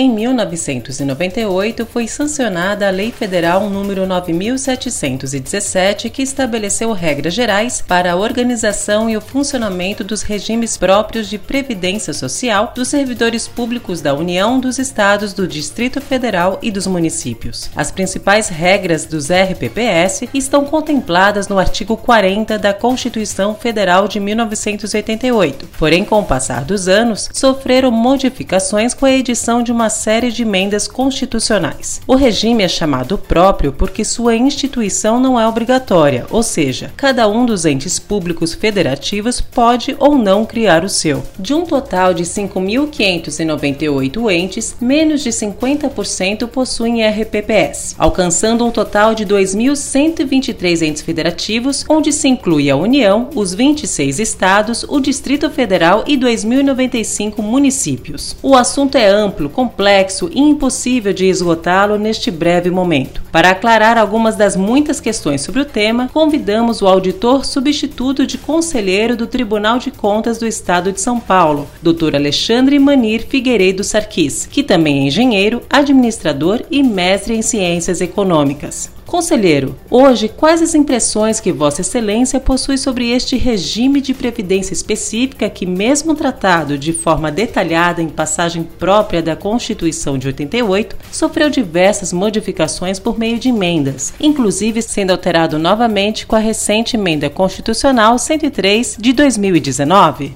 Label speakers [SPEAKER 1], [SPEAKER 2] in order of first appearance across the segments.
[SPEAKER 1] Em 1998 foi sancionada a Lei Federal número 9717, que estabeleceu regras gerais para a organização e o funcionamento dos regimes próprios de previdência social dos servidores públicos da União, dos estados, do Distrito Federal e dos municípios. As principais regras dos RPPS estão contempladas no artigo 40 da Constituição Federal de 1988. Porém, com o passar dos anos, sofreram modificações com a edição de uma uma série de emendas constitucionais. O regime é chamado próprio porque sua instituição não é obrigatória, ou seja, cada um dos entes públicos federativos pode ou não criar o seu. De um total de 5.598 entes, menos de 50% possuem RPPS, alcançando um total de 2.123 entes federativos, onde se inclui a União, os 26 estados, o Distrito Federal e 2.095 municípios. O assunto é amplo, complexo complexo e impossível de esgotá-lo neste breve momento. Para aclarar algumas das muitas questões sobre o tema, convidamos o auditor substituto de conselheiro do Tribunal de Contas do Estado de São Paulo, Dr. Alexandre Manir Figueiredo Sarquis, que também é engenheiro, administrador e mestre em ciências econômicas. Conselheiro, hoje quais as impressões que Vossa Excelência possui sobre este regime de previdência específica que, mesmo tratado de forma detalhada em passagem própria da Constituição de 88, sofreu diversas modificações por meio de emendas, inclusive sendo alterado novamente com a recente emenda constitucional 103 de 2019?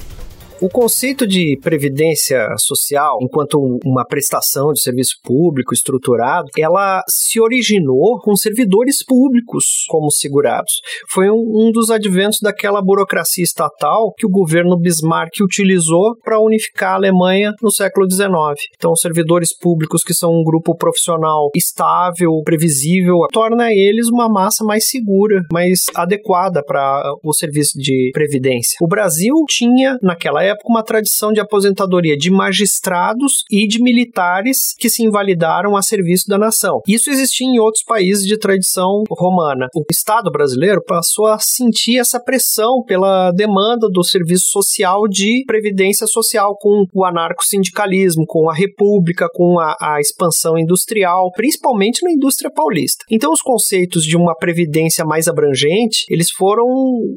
[SPEAKER 2] O conceito de previdência social, enquanto uma prestação de serviço público estruturado, ela se originou com servidores públicos como segurados. Foi um, um dos adventos daquela burocracia estatal que o governo Bismarck utilizou para unificar a Alemanha no século XIX. Então, servidores públicos que são um grupo profissional estável, previsível, torna eles uma massa mais segura, mais adequada para o serviço de previdência. O Brasil tinha, naquela época, época uma tradição de aposentadoria de magistrados e de militares que se invalidaram a serviço da nação. Isso existia em outros países de tradição romana. O Estado brasileiro passou a sentir essa pressão pela demanda do serviço social de previdência social com o anarco-sindicalismo, com a república, com a, a expansão industrial, principalmente na indústria paulista. Então os conceitos de uma previdência mais abrangente, eles foram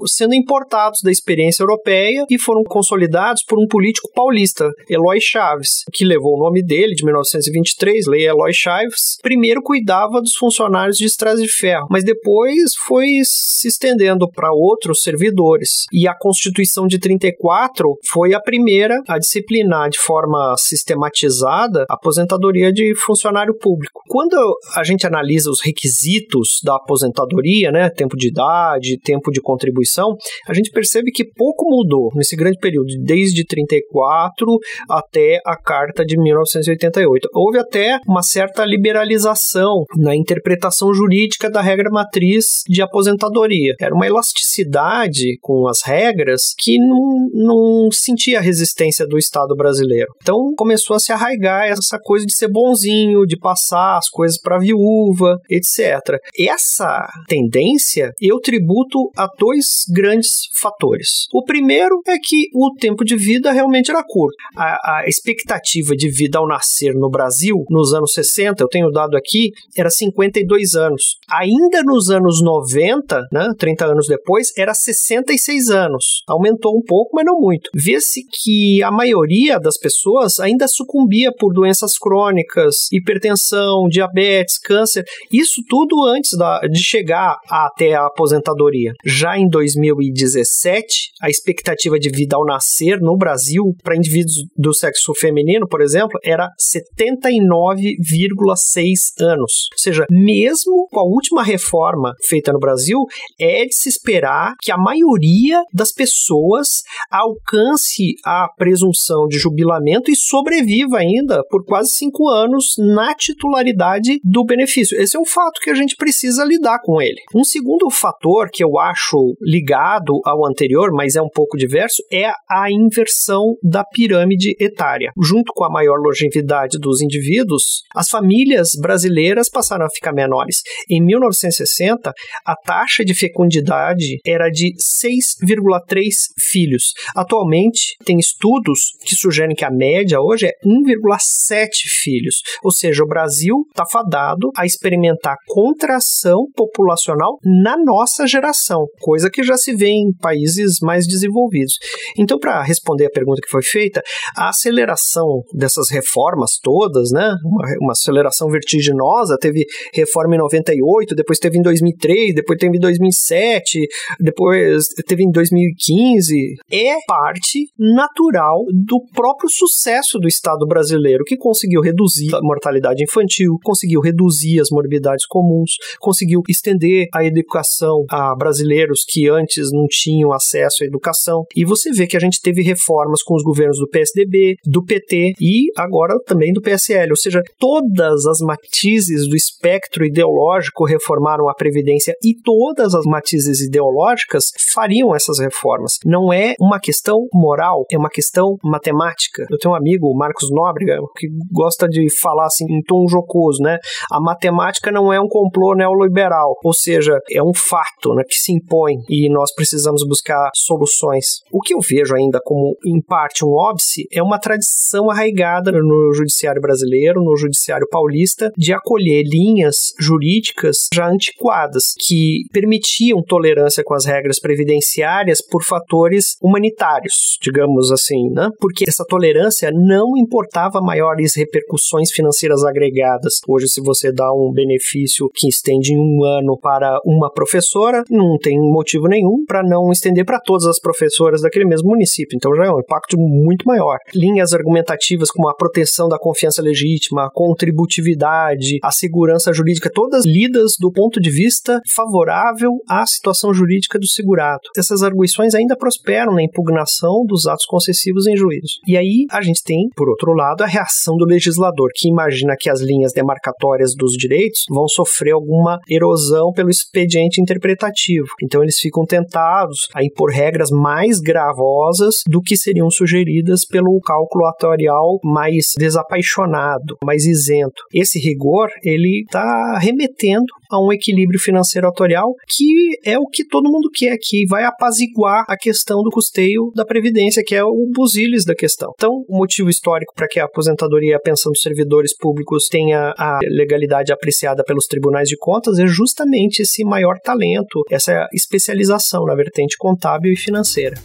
[SPEAKER 2] sendo importados da experiência europeia e foram consolidados por um político paulista, Eloy Chaves, que levou o nome dele, de 1923, Lei Eloy Chaves. Primeiro cuidava dos funcionários de estradas de ferro, mas depois foi se estendendo para outros servidores. E a Constituição de 34 foi a primeira a disciplinar de forma sistematizada a aposentadoria de funcionário público. Quando a gente analisa os requisitos da aposentadoria, né, tempo de idade, tempo de contribuição, a gente percebe que pouco mudou nesse grande período, desde 34 até a Carta de 1988. Houve até uma certa liberalização na interpretação jurídica da regra matriz de aposentadoria. Era uma elasticidade com as regras que não, não sentia a resistência do Estado brasileiro. Então começou a se arraigar essa coisa de ser bonzinho, de passar as coisas para viúva, etc. Essa tendência eu tributo a dois grandes fatores. O primeiro é que o tempo de vida realmente era curto. A, a, expectativa de vida ao nascer no Brasil, nos anos 60, eu tenho dado aqui, era 52 anos. Ainda nos anos 90, né, 30 anos depois, era 66 anos. Aumentou um pouco, mas não muito. Vê-se que a maioria das pessoas ainda sucumbia por doenças crônicas, hipertensão, diabetes, câncer, isso tudo antes da, de chegar até a aposentadoria. Já em 2017, a expectativa de vida ao nascer no Brasil, para indivíduos do sexo feminino, por exemplo, era 79,6 anos. Ou seja, mesmo com a última reforma feita no Brasil, é de se esperar que a maioria das pessoas alcance a presunção de jubilamento e sobreviva ainda por quase cinco anos na titularidade do benefício. Esse é um fato que a gente precisa lidar com ele. Um segundo fator que eu acho ligado ao anterior, mas é um pouco diverso, é a inversão da pirâmide etária. Junto com a maior longevidade dos indivíduos, as famílias brasileiras passaram a ficar menores. Em 1960, a taxa de fecundidade era de 6,3 filhos. Atualmente, tem estudos que sugerem que a média hoje é 1,7 filhos. Ou seja, o Brasil está fadado a experimentar contração populacional na nossa geração, coisa que já se vê em países mais desenvolvidos. Então, para responder a pergunta que foi feita, a aceleração dessas reformas todas, né, uma, uma aceleração vertiginosa, teve reforma em 98, depois teve em 2003, depois teve em 2007, depois teve em 2015, é parte natural do próprio sucesso do Estado brasileiro, que conseguiu reduzir a mortalidade infantil, conseguiu reduzir as morbidades comuns, conseguiu estender a educação a brasileiros que antes não tinham acesso à educação. E você vê que a gente teve reformas com os governos do PSDB, do PT e agora também do PSL, ou seja, todas as matizes do espectro ideológico reformaram a Previdência e todas as matizes ideológicas fariam essas reformas. Não é uma questão moral, é uma questão matemática. Eu tenho um amigo, Marcos Nóbrega, que gosta de falar assim em tom jocoso, né? A matemática não é um complô neoliberal, ou seja, é um fato né, que se impõe e nós precisamos buscar soluções. O que eu vejo ainda como, em parte, um óbice é uma tradição arraigada no judiciário brasileiro, no judiciário paulista, de acolher linhas jurídicas já antiquadas, que permitiam tolerância com as regras previdenciárias por fatores humanitários, digamos assim, né? Porque essa tolerância não importava maiores repercussões financeiras agregadas. Hoje, se você dá um benefício que estende em um ano para uma professora, não tem motivo nenhum para não estender para todas as professoras daquele mesmo município. Então já é um impacto muito maior. Linhas argumentativas como a proteção da confiança legítima, a contributividade, a segurança jurídica, todas lidas do ponto de vista favorável à situação jurídica do segurado. Essas arguições ainda prosperam na impugnação dos atos concessivos em juízo. E aí a gente tem, por outro lado, a reação do legislador, que imagina que as linhas demarcatórias dos direitos vão sofrer alguma erosão pelo expediente interpretativo. Então eles ficam tentados a impor regras mais gravosas do que seriam sugeridas pelo cálculo atuarial mais desapaixonado, mais isento. Esse rigor, ele está remetendo a um equilíbrio financeiro atorial que é o que todo mundo quer, que vai apaziguar a questão do custeio da Previdência, que é o busilis da questão. Então, o motivo histórico para que a aposentadoria pensando nos servidores públicos tenha a legalidade apreciada pelos tribunais de contas é justamente esse maior talento, essa especialização na vertente contábil e financeira.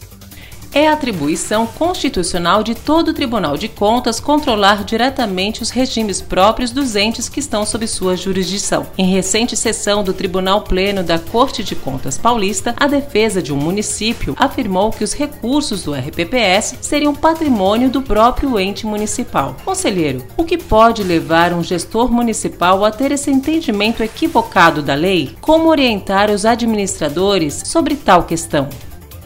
[SPEAKER 1] É atribuição constitucional de todo Tribunal de Contas controlar diretamente os regimes próprios dos entes que estão sob sua jurisdição. Em recente sessão do Tribunal Pleno da Corte de Contas Paulista, a defesa de um município afirmou que os recursos do RPPS seriam patrimônio do próprio ente municipal. Conselheiro, o que pode levar um gestor municipal a ter esse entendimento equivocado da lei? Como orientar os administradores sobre tal questão?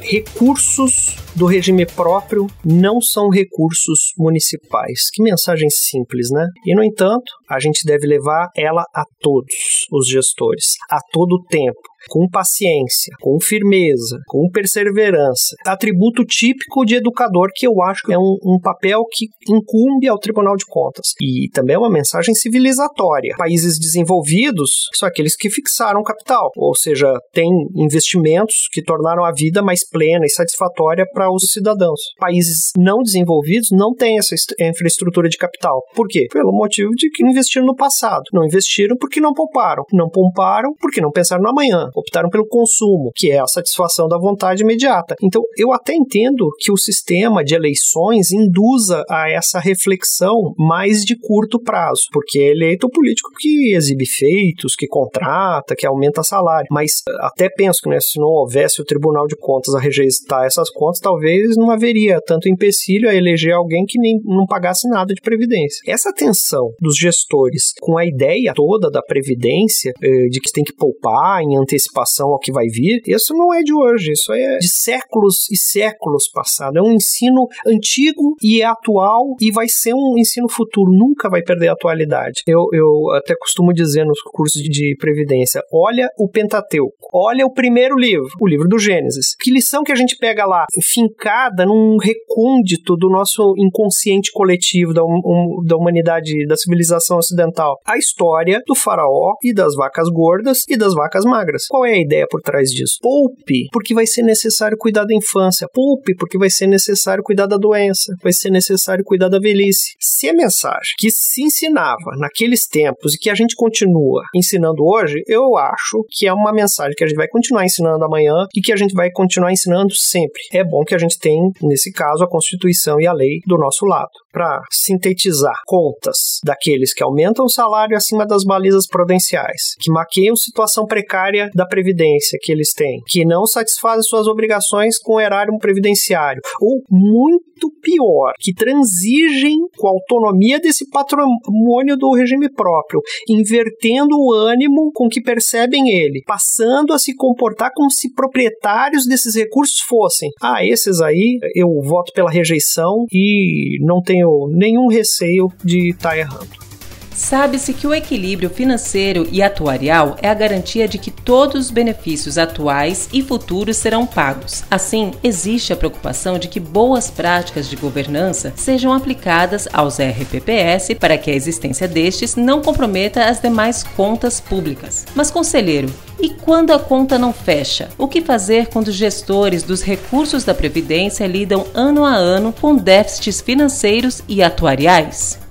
[SPEAKER 2] recursos do regime próprio não são recursos municipais. Que mensagem simples, né? E, no entanto, a gente deve levar ela a todos os gestores, a todo tempo com paciência, com firmeza, com perseverança. Atributo típico de educador que eu acho que é um, um, papel que incumbe ao Tribunal de Contas. E também é uma mensagem civilizatória. Países desenvolvidos são aqueles que fixaram capital, ou seja, têm investimentos que tornaram a vida mais plena e satisfatória para os cidadãos. Países não desenvolvidos não têm essa infraestrutura de capital. Por quê? Pelo motivo de que investiram no passado. Não investiram porque não pouparam. Não pouparam porque não pensaram no amanhã optaram pelo consumo, que é a satisfação da vontade imediata. Então, eu até entendo que o sistema de eleições induza a essa reflexão mais de curto prazo, porque é eleito o político que exibe feitos, que contrata, que aumenta salário. Mas até penso que né, se não houvesse o Tribunal de Contas a rejeitar essas contas, talvez não haveria tanto empecilho a eleger alguém que nem não pagasse nada de previdência. Essa tensão dos gestores com a ideia toda da previdência, eh, de que tem que poupar em antecipação ao que vai vir, isso não é de hoje, isso é de séculos e séculos passados. É um ensino antigo e é atual e vai ser um ensino futuro, nunca vai perder a atualidade. Eu, eu até costumo dizer nos cursos de previdência: olha o Pentateuco, olha o primeiro livro, o livro do Gênesis. Que lição que a gente pega lá? Enfim, fincada num recôndito do nosso inconsciente coletivo da, um, da humanidade, da civilização ocidental. A história do faraó e das vacas gordas e das vacas magras. Qual é a ideia por trás disso? Poupe, porque vai ser necessário cuidar da infância. Poupe, porque vai ser necessário cuidar da doença. Vai ser necessário cuidar da velhice. Se a mensagem que se ensinava naqueles tempos e que a gente continua ensinando hoje, eu acho que é uma mensagem que a gente vai continuar ensinando amanhã e que a gente vai continuar ensinando sempre. É bom que a gente tenha, nesse caso, a Constituição e a lei do nosso lado. Para sintetizar, contas daqueles que aumentam o salário acima das balizas prudenciais, que maqueiam situação precária da previdência que eles têm, que não satisfazem suas obrigações com o erário previdenciário, ou muito pior, que transigem com a autonomia desse patrimônio do regime próprio, invertendo o ânimo com que percebem ele, passando a se comportar como se proprietários desses recursos fossem. Ah, esses aí eu voto pela rejeição e não tenho nenhum receio de estar tá errando.
[SPEAKER 1] Sabe-se que o equilíbrio financeiro e atuarial é a garantia de que todos os benefícios atuais e futuros serão pagos. Assim, existe a preocupação de que boas práticas de governança sejam aplicadas aos RPPS para que a existência destes não comprometa as demais contas públicas. Mas, conselheiro, e quando a conta não fecha? O que fazer quando os gestores dos recursos da Previdência lidam ano a ano com déficits financeiros e atuariais?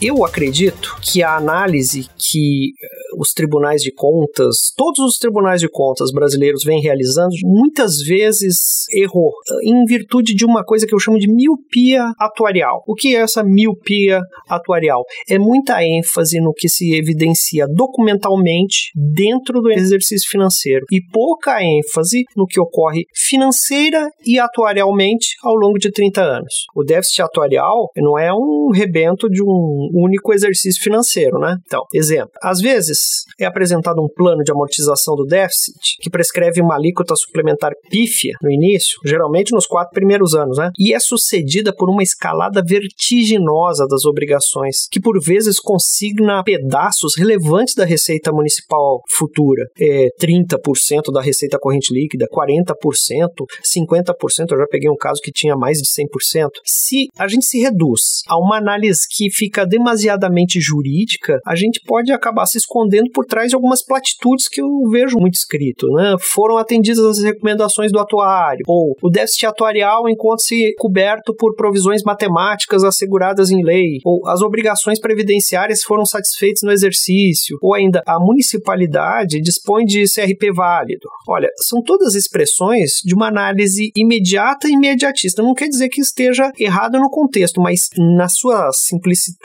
[SPEAKER 2] Eu acredito que a análise que os tribunais de contas, todos os tribunais de contas brasileiros vêm realizando, muitas vezes errou, em virtude de uma coisa que eu chamo de miopia atuarial. O que é essa miopia atuarial? É muita ênfase no que se evidencia documentalmente dentro do exercício financeiro e pouca ênfase no que ocorre financeira e atuarialmente ao longo de 30 anos. O déficit atuarial não é um rebento de um único exercício financeiro, né? Então, exemplo, às vezes é apresentado um plano de amortização do déficit que prescreve uma alíquota suplementar pífia no início, geralmente nos quatro primeiros anos, né? E é sucedida por uma escalada vertiginosa das obrigações, que por vezes consigna pedaços relevantes da receita municipal futura. É 30% da receita corrente líquida, 40%, 50%. Eu já peguei um caso que tinha mais de 100%. Se a gente se reduz a uma análise que fica demasiadamente jurídica, a gente pode acabar se escondendo por trás de algumas platitudes que eu vejo muito escrito, né? Foram atendidas as recomendações do atuário, ou o déficit atuarial encontra-se coberto por provisões matemáticas asseguradas em lei, ou as obrigações previdenciárias foram satisfeitas no exercício, ou ainda a municipalidade dispõe de CRP válido. Olha, são todas expressões de uma análise imediata e imediatista. Não quer dizer que esteja errada no contexto, mas na sua simplicidade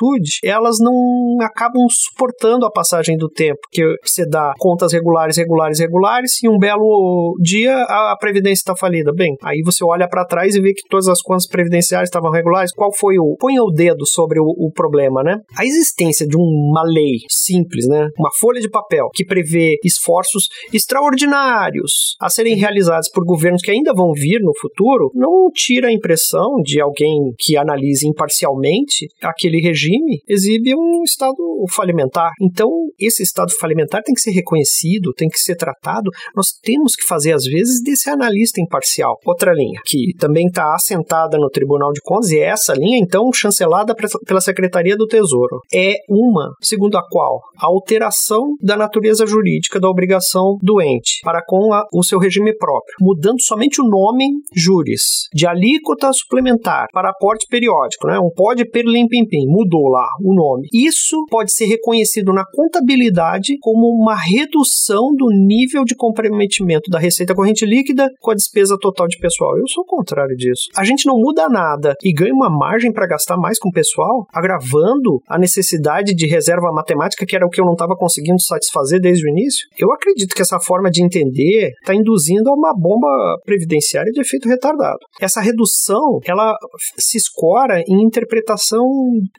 [SPEAKER 2] elas não acabam suportando a passagem do tempo, que você dá contas regulares, regulares, regulares, e um belo dia a previdência está falida. Bem, aí você olha para trás e vê que todas as contas previdenciárias estavam regulares. Qual foi o. Põe o dedo sobre o, o problema, né? A existência de uma lei simples, né? Uma folha de papel que prevê esforços extraordinários a serem realizados por governos que ainda vão vir no futuro, não tira a impressão de alguém que analise imparcialmente aquele regime exibe um estado falimentar. Então, esse estado falimentar tem que ser reconhecido, tem que ser tratado. Nós temos que fazer, às vezes, desse analista imparcial. Outra linha, que também está assentada no Tribunal de Contas, e essa linha, então, chancelada pela Secretaria do Tesouro, é uma, segundo a qual a alteração da natureza jurídica da obrigação do ente para com a, o seu regime próprio, mudando somente o nome juris, de alíquota suplementar para aporte periódico, né? um pode per pim mudou lá o nome. Isso pode ser reconhecido na contabilidade como uma redução do nível de comprometimento da receita corrente líquida com a despesa total de pessoal. Eu sou o contrário disso. A gente não muda nada e ganha uma margem para gastar mais com o pessoal, agravando a necessidade de reserva matemática, que era o que eu não estava conseguindo satisfazer desde o início. Eu acredito que essa forma de entender está induzindo a uma bomba previdenciária de efeito retardado. Essa redução, ela se escora em interpretação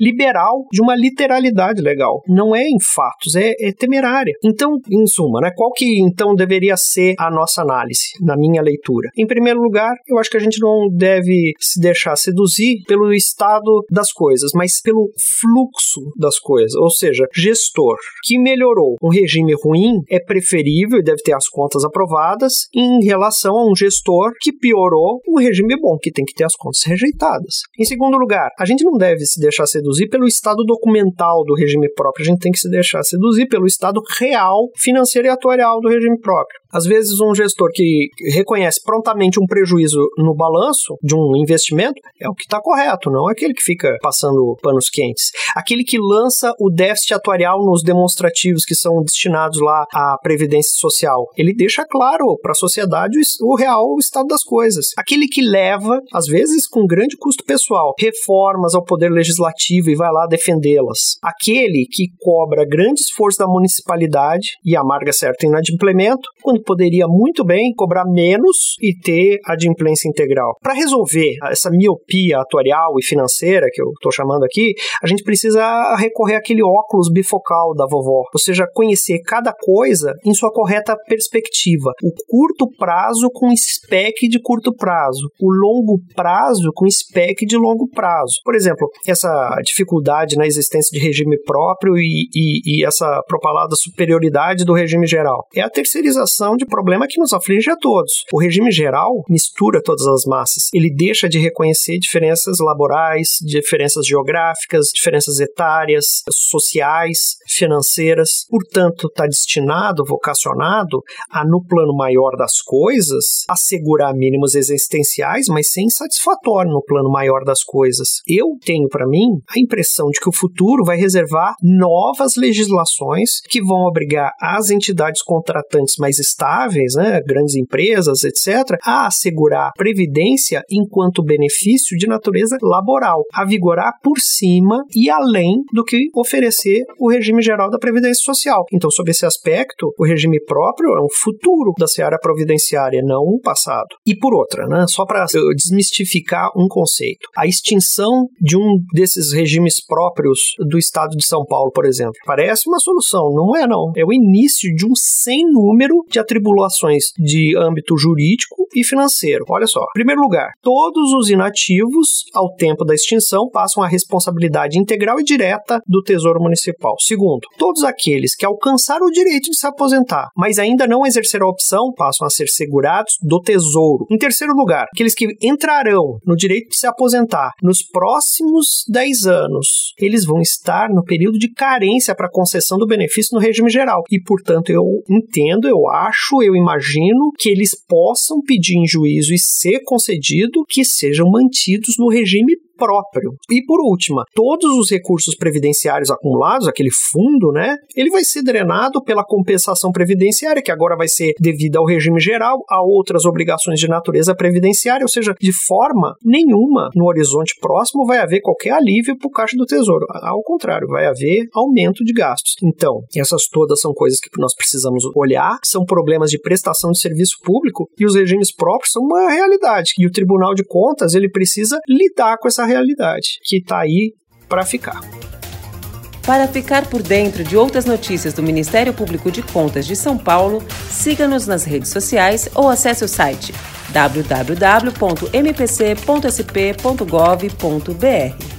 [SPEAKER 2] liberal de uma literalidade legal. Não é em fatos, é, é temerária. Então, em suma, né, qual que então deveria ser a nossa análise, na minha leitura? Em primeiro lugar, eu acho que a gente não deve se deixar seduzir pelo estado das coisas, mas pelo fluxo das coisas. Ou seja, gestor que melhorou um regime ruim é preferível e deve ter as contas aprovadas em relação a um gestor que piorou um regime bom, que tem que ter as contas rejeitadas. Em segundo lugar, a gente não deve se deixar seduzir pelo estado documental do regime próprio, a gente tem que se deixar seduzir pelo estado real, financeiro e atuarial do regime próprio. Às vezes, um gestor que reconhece prontamente um prejuízo no balanço de um investimento é o que está correto, não é aquele que fica passando panos quentes. Aquele que lança o déficit atuarial nos demonstrativos que são destinados lá à Previdência Social. Ele deixa claro para a sociedade o real estado das coisas. Aquele que leva, às vezes com grande custo pessoal, reformas ao Poder Legislativo e vai lá defendê-las. Aquele que cobra grande esforço da municipalidade e amarga certo inadimplemento, quando poderia muito bem cobrar menos e ter adimplência integral. Para resolver essa miopia atuarial e financeira que eu estou chamando aqui, a gente precisa recorrer àquele óculos bifocal da vovó, ou seja, conhecer cada coisa em sua correta perspectiva. O curto prazo com spec de curto prazo, o longo prazo com spec de longo prazo. Por exemplo, essa dificuldade na existência de regime próprio e, e, e essa propalada superioridade do regime geral é a terceirização de problema que nos aflige a todos. O regime geral mistura todas as massas. Ele deixa de reconhecer diferenças laborais, diferenças geográficas, diferenças etárias, sociais, financeiras. Portanto, está destinado, vocacionado a, no plano maior das coisas, assegurar mínimos existenciais, mas sem satisfatório no plano maior das coisas. Eu tenho para mim a impressão de que o futuro vai reservar novas legislações que vão obrigar as entidades contratantes mais estáveis né, grandes empresas, etc., a assegurar previdência enquanto benefício de natureza laboral, a vigorar por cima e além do que oferecer o regime geral da previdência social. Então, sob esse aspecto, o regime próprio é um futuro da seara providenciária, não um passado. E por outra, né, só para desmistificar um conceito, a extinção de um desses regimes próprios do estado de São Paulo, por exemplo, parece uma solução, não é não. É o início de um sem número de atribuições tribulações de âmbito jurídico e financeiro. Olha só. Em primeiro lugar, todos os inativos, ao tempo da extinção, passam a responsabilidade integral e direta do Tesouro Municipal. Segundo, todos aqueles que alcançaram o direito de se aposentar, mas ainda não exerceram a opção, passam a ser segurados do Tesouro. Em terceiro lugar, aqueles que entrarão no direito de se aposentar nos próximos 10 anos, eles vão estar no período de carência para concessão do benefício no regime geral. E, portanto, eu entendo, eu acho eu imagino, que eles possam pedir em juízo e ser concedido que sejam mantidos no regime próprio. E por último, todos os recursos previdenciários acumulados, aquele fundo, né, ele vai ser drenado pela compensação previdenciária, que agora vai ser devida ao regime geral, a outras obrigações de natureza previdenciária, ou seja, de forma nenhuma no horizonte próximo vai haver qualquer alívio para o caixa do tesouro. Ao contrário, vai haver aumento de gastos. Então, essas todas são coisas que nós precisamos olhar, são problemas de prestação de serviço público e os regimes próprios são uma realidade. E o Tribunal de Contas ele precisa lidar com essa realidade que está aí para ficar.
[SPEAKER 1] Para ficar por dentro de outras notícias do Ministério Público de Contas de São Paulo, siga-nos nas redes sociais ou acesse o site www.mpc.sp.gov.br.